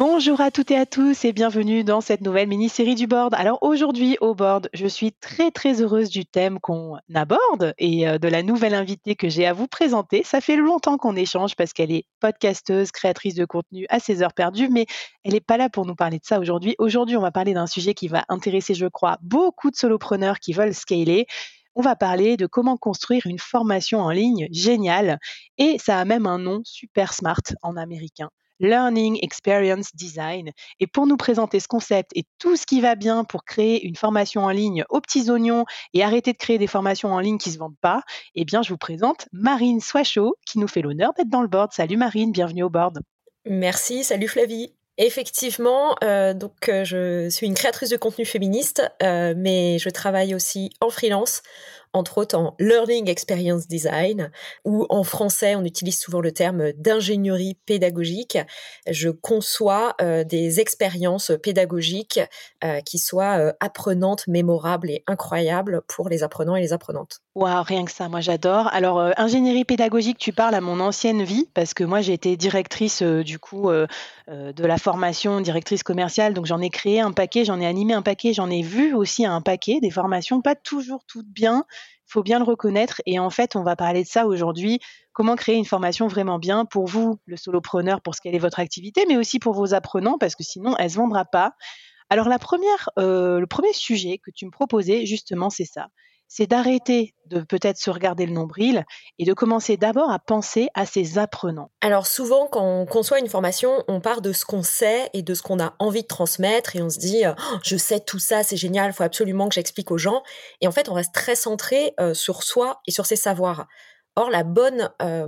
Bonjour à toutes et à tous et bienvenue dans cette nouvelle mini-série du board. Alors aujourd'hui au board, je suis très très heureuse du thème qu'on aborde et euh, de la nouvelle invitée que j'ai à vous présenter. Ça fait longtemps qu'on échange parce qu'elle est podcasteuse, créatrice de contenu à ses heures perdues, mais elle n'est pas là pour nous parler de ça aujourd'hui. Aujourd'hui, on va parler d'un sujet qui va intéresser, je crois, beaucoup de solopreneurs qui veulent scaler on va parler de comment construire une formation en ligne géniale et ça a même un nom super smart en américain. Learning Experience Design. Et pour nous présenter ce concept et tout ce qui va bien pour créer une formation en ligne aux petits oignons et arrêter de créer des formations en ligne qui ne se vendent pas, eh bien, je vous présente Marine Soichot qui nous fait l'honneur d'être dans le board. Salut Marine, bienvenue au board. Merci, salut Flavie. Effectivement, euh, donc euh, je suis une créatrice de contenu féministe, euh, mais je travaille aussi en freelance entre autres en Learning Experience Design, ou en français, on utilise souvent le terme d'ingénierie pédagogique. Je conçois euh, des expériences pédagogiques euh, qui soient euh, apprenantes, mémorables et incroyables pour les apprenants et les apprenantes. Waouh, rien que ça, moi j'adore. Alors, ingénierie pédagogique, tu parles à mon ancienne vie, parce que moi j'ai été directrice du coup de la formation, directrice commerciale, donc j'en ai créé un paquet, j'en ai animé un paquet, j'en ai vu aussi un paquet, des formations pas toujours toutes bien, faut bien le reconnaître. Et en fait, on va parler de ça aujourd'hui. Comment créer une formation vraiment bien pour vous, le solopreneur, pour ce qu'elle est votre activité, mais aussi pour vos apprenants, parce que sinon, elle ne se vendra pas. Alors, euh, le premier sujet que tu me proposais, justement, c'est ça c'est d'arrêter de peut-être se regarder le nombril et de commencer d'abord à penser à ses apprenants. Alors souvent, quand on conçoit une formation, on part de ce qu'on sait et de ce qu'on a envie de transmettre et on se dit oh, je sais tout ça, c'est génial, il faut absolument que j'explique aux gens. Et en fait, on reste très centré euh, sur soi et sur ses savoirs. Or, la bonne euh,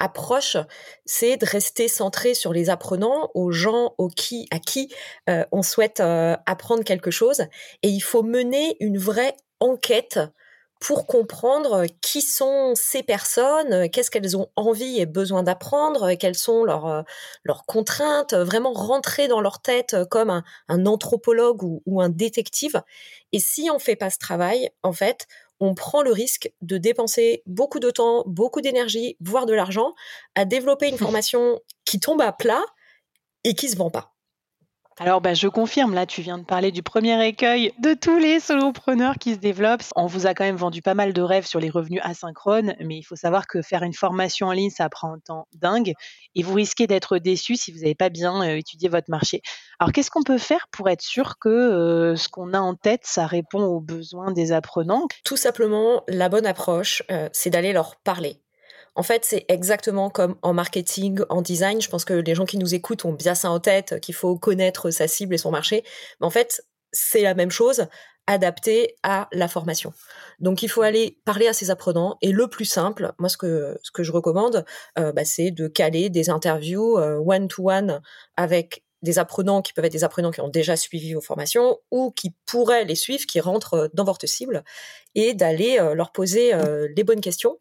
approche, c'est de rester centré sur les apprenants, aux gens au qui, à qui euh, on souhaite apprendre quelque chose. Et il faut mener une vraie enquête pour comprendre qui sont ces personnes, qu'est-ce qu'elles ont envie et besoin d'apprendre, quelles sont leurs, euh, leurs contraintes, vraiment rentrer dans leur tête comme un, anthropologue ou, un détective. Et si on fait pas ce travail, en fait, on prend le risque de dépenser beaucoup de temps, beaucoup d'énergie, voire de l'argent, à développer une formation qui tombe à plat et qui se vend pas. Alors, bah, je confirme, là, tu viens de parler du premier écueil de tous les solopreneurs qui se développent. On vous a quand même vendu pas mal de rêves sur les revenus asynchrones, mais il faut savoir que faire une formation en ligne, ça prend un temps dingue et vous risquez d'être déçu si vous n'avez pas bien euh, étudié votre marché. Alors, qu'est-ce qu'on peut faire pour être sûr que euh, ce qu'on a en tête, ça répond aux besoins des apprenants? Tout simplement, la bonne approche, euh, c'est d'aller leur parler en fait, c'est exactement comme en marketing, en design. Je pense que les gens qui nous écoutent ont bien ça en tête, qu'il faut connaître sa cible et son marché. Mais en fait, c'est la même chose adapté à la formation. Donc il faut aller parler à ses apprenants et le plus simple, moi ce que je recommande, euh, bah, c'est de caler des interviews one to one avec des apprenants qui peuvent être des apprenants qui ont déjà suivi vos formations ou qui pourraient les suivre, qui rentrent dans votre cible et d'aller euh, leur poser euh, les bonnes questions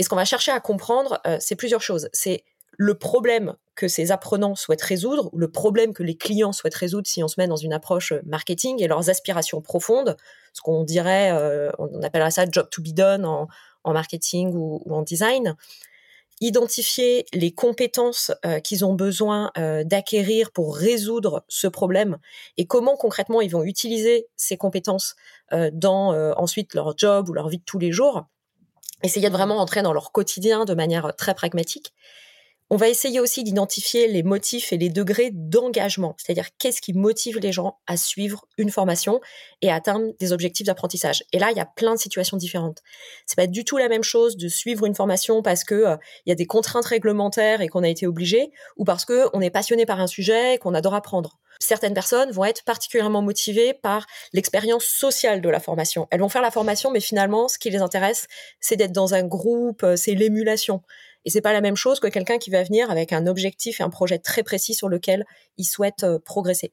et ce qu'on va chercher à comprendre, euh, c'est plusieurs choses. C'est le problème que ces apprenants souhaitent résoudre, ou le problème que les clients souhaitent résoudre si on se met dans une approche euh, marketing et leurs aspirations profondes, ce qu'on dirait, euh, on appellera ça job to be done en, marketing ou, en design. Identifier les compétences qu'ils ont besoin d'acquérir pour résoudre ce problème et comment concrètement ils vont utiliser ces compétences dans ensuite leur job ou leur vie de tous les jours essayer de vraiment entrer dans leur quotidien de manière très pragmatique. On va essayer aussi d'identifier les motifs et les degrés d'engagement, c'est-à-dire qu'est-ce qui motive les gens à suivre une formation et à atteindre des objectifs d'apprentissage. Et là, il y a plein de situations différentes. C'est pas du tout la même chose de suivre une formation parce que euh, y a des contraintes réglementaires et qu'on a été obligé, ou parce que on est passionné par un sujet et qu'on adore apprendre. Certaines personnes vont être particulièrement motivées par l'expérience sociale de la formation. Elles vont faire la formation, mais finalement, ce qui les intéresse, c'est d'être dans un groupe, euh, c'est l'émulation. Et c'est pas la même chose que quelqu'un qui va venir avec un objectif et un projet très précis sur lequel il souhaite euh, progresser.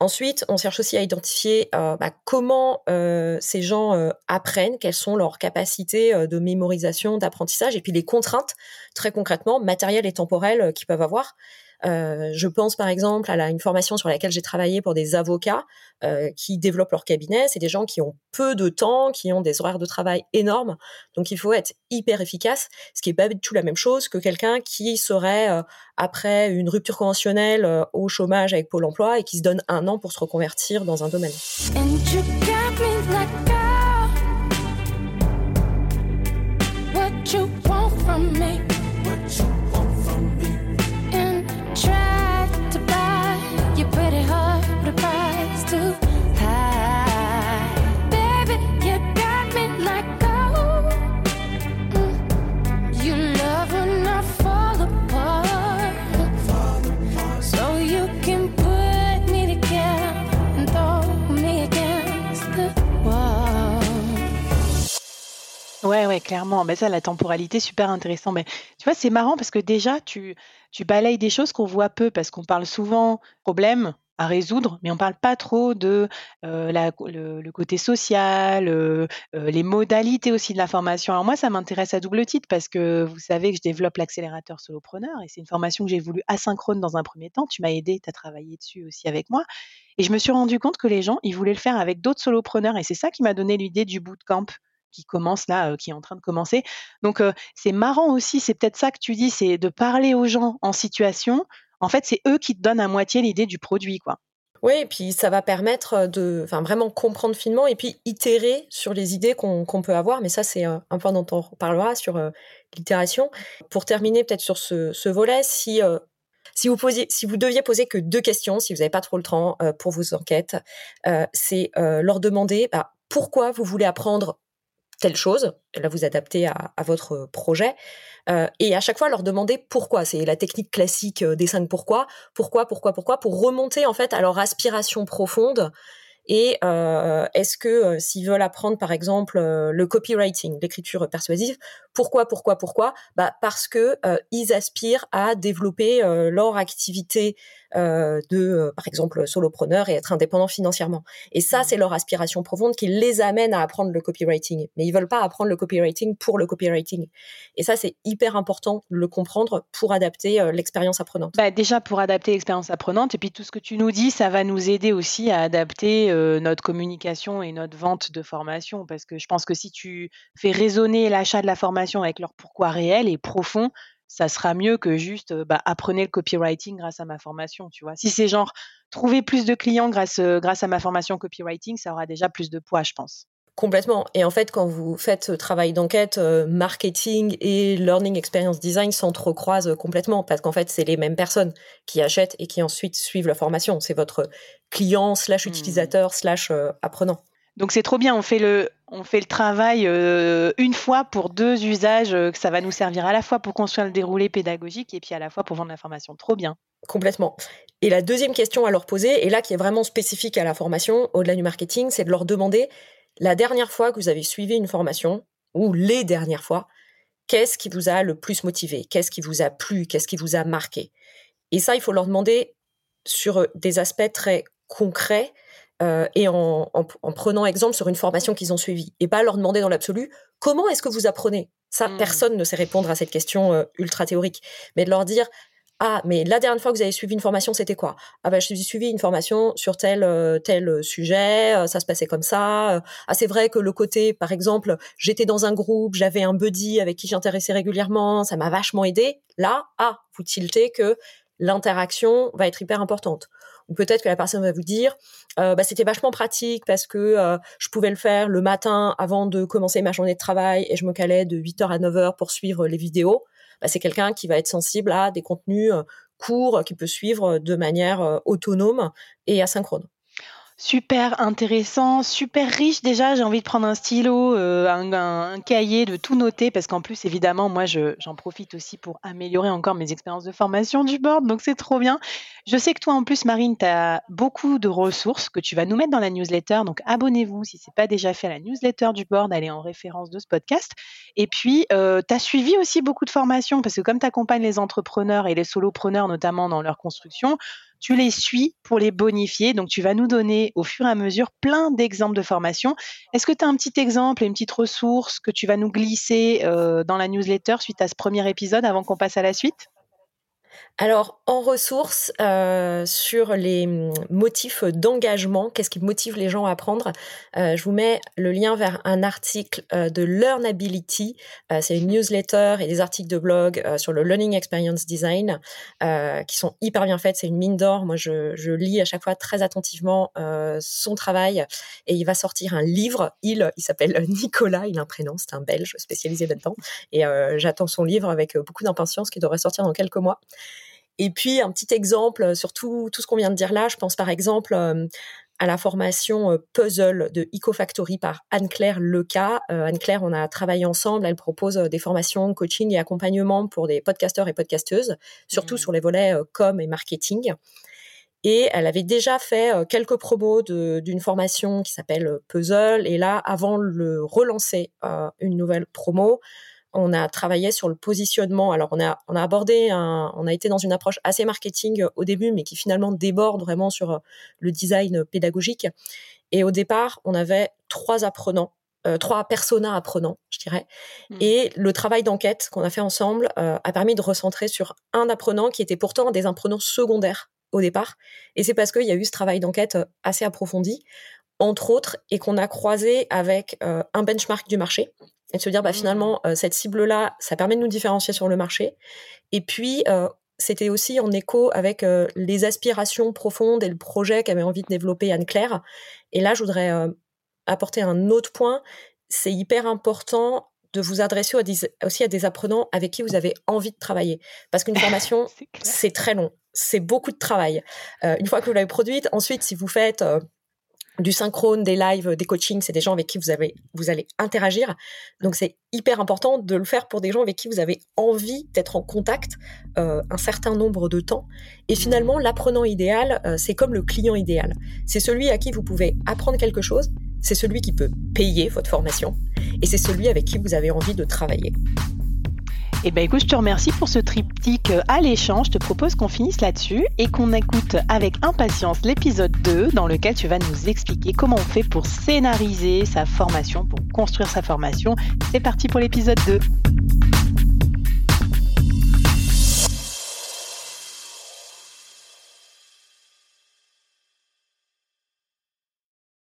Ensuite, on cherche aussi à identifier euh, bah, comment ces gens apprennent, quelles sont leurs capacités de mémorisation, d'apprentissage, et puis les contraintes, très concrètement, matérielles et temporelles qu'ils peuvent avoir. Euh, je pense par exemple à la, une formation sur laquelle j'ai travaillé pour des avocats euh, qui développent leur cabinet. C'est des gens qui ont peu de temps, qui ont des horaires de travail énormes. Donc il faut être hyper efficace, ce qui est pas du tout la même chose que quelqu'un qui serait euh, après une rupture conventionnelle euh, au chômage avec Pôle Emploi et qui se donne un an pour se reconvertir dans un domaine. Clairement. Mais ça, la temporalité, super intéressant. Mais tu vois, c'est marrant parce que déjà, tu, tu balayes des choses qu'on voit peu parce qu'on parle souvent problème à résoudre, mais on parle pas trop de euh, le, côté social, euh, euh, les modalités aussi de la formation. Alors moi, ça m'intéresse à double titre parce que vous savez que je développe l'accélérateur solopreneur et c'est une formation que j'ai voulu asynchrone dans un premier temps. Tu m'as aidé, tu as travaillé dessus aussi avec moi. Et je me suis rendu compte que les gens, ils voulaient le faire avec d'autres solopreneurs et c'est ça qui m'a donné l'idée du bootcamp qui commence là, qui est en train de commencer. Donc c'est marrant aussi, c'est peut-être ça que tu dis, c'est de parler aux gens en situation. En fait, c'est eux qui te donnent à moitié l'idée du produit, quoi. Oui, et puis ça va permettre de vraiment comprendre finement et puis itérer sur les idées qu'on peut avoir. Mais ça, c'est un, point dont on parlera sur l'itération. Pour terminer peut-être sur ce, ce, volet, si, si, vous posiez, si vous deviez poser que deux questions, si vous n'avez pas trop le temps pour vos enquêtes, c'est leur demander bah, pourquoi vous voulez apprendre telle chose, là vous adaptez à, votre projet, euh, et à chaque fois leur demander pourquoi. C'est la technique classique euh, des cinq pourquoi, pourquoi, pourquoi, pourquoi, pour remonter en fait à leur aspiration profonde et euh, est-ce que euh, s'ils veulent apprendre, par exemple, euh, le copywriting, l'écriture persuasive, pourquoi, pourquoi, pourquoi? Bah parce que ils aspirent à développer leur activité de, par exemple, solopreneur et être indépendant financièrement. Et ça, mmh. c'est leur aspiration profonde qui les amène à apprendre le copywriting. Mais ils veulent pas apprendre le copywriting pour le copywriting. Et ça, c'est hyper important de le comprendre pour adapter l'expérience apprenante. Bah déjà pour adapter l'expérience apprenante, et puis tout ce que tu nous dis, ça va nous aider aussi à adapter notre communication et notre vente de formation. Parce que je pense que si tu fais résonner l'achat de la formation avec leur pourquoi réel et profond, ça sera mieux que juste bah, apprenez le copywriting grâce à ma formation, tu vois. Si c'est genre trouver plus de clients grâce, grâce à ma formation copywriting, ça aura déjà plus de poids, je pense. Complètement. Et en fait, quand vous faites ce travail d'enquête, euh, marketing et learning experience design s'entrecroisent complètement parce qu'en fait, c'est les mêmes personnes qui achètent et qui ensuite suivent la formation. C'est votre client slash mmh. utilisateur slash apprenant. Donc c'est trop bien. On fait le, on fait le travail euh, une fois pour deux usages que ça va nous servir à la fois pour construire le déroulé pédagogique et puis à la fois pour vendre l'information. Trop bien. Complètement. Et la deuxième question à leur poser, et là qui est vraiment spécifique à la formation, au-delà du marketing, c'est de leur demander la dernière fois que vous avez suivi une formation, ou les dernières fois, qu'est-ce qui vous a le plus motivé? Qu'est-ce qui vous a plu? Qu'est-ce qui vous a marqué? Et ça, il faut leur demander sur des aspects très concrets euh, et en, prenant exemple sur une formation qu'ils ont suivie. Et pas leur demander dans l'absolu comment est-ce que vous apprenez? Ça, mmh. personne ne sait répondre à cette question euh, ultra théorique. Mais de leur dire ah, mais la dernière fois que vous avez suivi une formation, c'était quoi? Ah ben, j'ai suivi une formation sur tel euh, tel sujet, euh, ça se passait comme ça. Ah, c'est vrai que le côté, par exemple, j'étais dans un groupe, j'avais un buddy avec qui j'intéressais régulièrement, ça m'a vachement aidé. Là, ah, vous tiltez que l'interaction va être hyper importante. Peut-être que la personne va vous dire, bah, c'était vachement pratique parce que je pouvais le faire le matin avant de commencer ma journée de travail et je me calais de 8h à 9h pour suivre les vidéos bah, c'est quelqu'un qui va être sensible à des contenus courts, qui peut suivre de manière autonome et asynchrone. Super intéressant, super riche déjà. J'ai envie de prendre un stylo, euh, un, cahier, de tout noter parce qu'en plus, évidemment, moi, j'en profite aussi pour améliorer encore mes expériences de formation du board. Donc, c'est trop bien. Je sais que toi, en plus, Marine, tu as beaucoup de ressources que tu vas nous mettre dans la newsletter. Donc, abonnez-vous si ce n'est pas déjà fait à la newsletter du board. Elle est en référence de ce podcast. Et puis, euh, tu as suivi aussi beaucoup de formations parce que comme tu accompagnes les entrepreneurs et les solopreneurs, notamment dans leur construction, tu les suis pour les bonifier. Donc, tu vas nous donner au fur et à mesure plein d'exemples de formation. Est-ce que tu as un petit exemple et une petite ressource que tu vas nous glisser euh, dans la newsletter suite à ce premier épisode avant qu'on passe à la suite? Alors, en ressources, euh, sur les hum, motifs d'engagement, qu'est-ce qui motive les gens à apprendre euh, Je vous mets le lien vers un article euh, de Learnability. c'est une newsletter et des articles de blog sur le Learning Experience Design qui sont hyper bien faits. C'est une mine d'or. Moi, je, je, lis à chaque fois très attentivement son travail et il va sortir un livre. Il, il s'appelle Nicolas, il a un prénom, c'est un Belge spécialisé là-dedans. Et j'attends son livre avec beaucoup d'impatience qui devrait sortir dans quelques mois. Et puis un petit exemple sur tout, tout ce qu'on vient de dire là, je pense par exemple euh, à la formation euh, puzzle de EcoFactory par Anne-Claire Leca. Euh, Anne-Claire, on a travaillé ensemble. Elle propose des formations coaching et accompagnement pour des podcasteurs et podcasteuses, surtout mmh. sur les volets com et marketing. Et elle avait déjà fait quelques promos d'une formation qui s'appelle Puzzle. Et là, avant de relancer une nouvelle promo, on a travaillé sur le positionnement. Alors on a on a abordé on a été dans une approche assez marketing au début, mais qui finalement déborde vraiment sur euh, le design pédagogique. Et au départ, on avait trois apprenants euh, trois personas apprenants, je dirais. Hmm. Et le travail d'enquête qu'on a fait ensemble euh, a permis de recentrer sur un apprenant qui était pourtant des apprenants secondaires au départ. Et c'est parce qu'il y a eu ce travail d'enquête assez approfondi, entre autres, et qu'on a croisé avec un benchmark du marché et de se dire bah mmh. finalement euh, cette cible là ça permet de nous différencier sur le marché. Et puis euh, c'était aussi en écho avec euh, les aspirations profondes et le projet qu'avait envie de développer Anne Claire et là je voudrais apporter un autre point. C'est hyper important de vous adresser aussi à des apprenants avec qui vous avez envie de travailler. Parce qu'une formation c'est très long. C'est beaucoup de travail. Une fois que vous l'avez produite ensuite si vous faites du synchrone, des lives, des coachings, c'est des gens avec qui vous avez, vous allez interagir. Donc c'est hyper important de le faire pour des gens avec qui vous avez envie d'être en contact euh, un certain nombre de temps. Et finalement, l'apprenant idéal, euh, c'est comme le client idéal. C'est celui à qui vous pouvez apprendre quelque chose. C'est celui qui peut payer votre formation. Et c'est celui avec qui vous avez envie de travailler. Eh ben écoute, je te remercie pour ce triptyque alléchant. Je te propose qu'on finisse là-dessus et qu'on écoute avec impatience l'épisode 2 dans lequel tu vas nous expliquer comment on fait pour scénariser sa formation, pour construire sa formation. C'est parti pour l'épisode 2.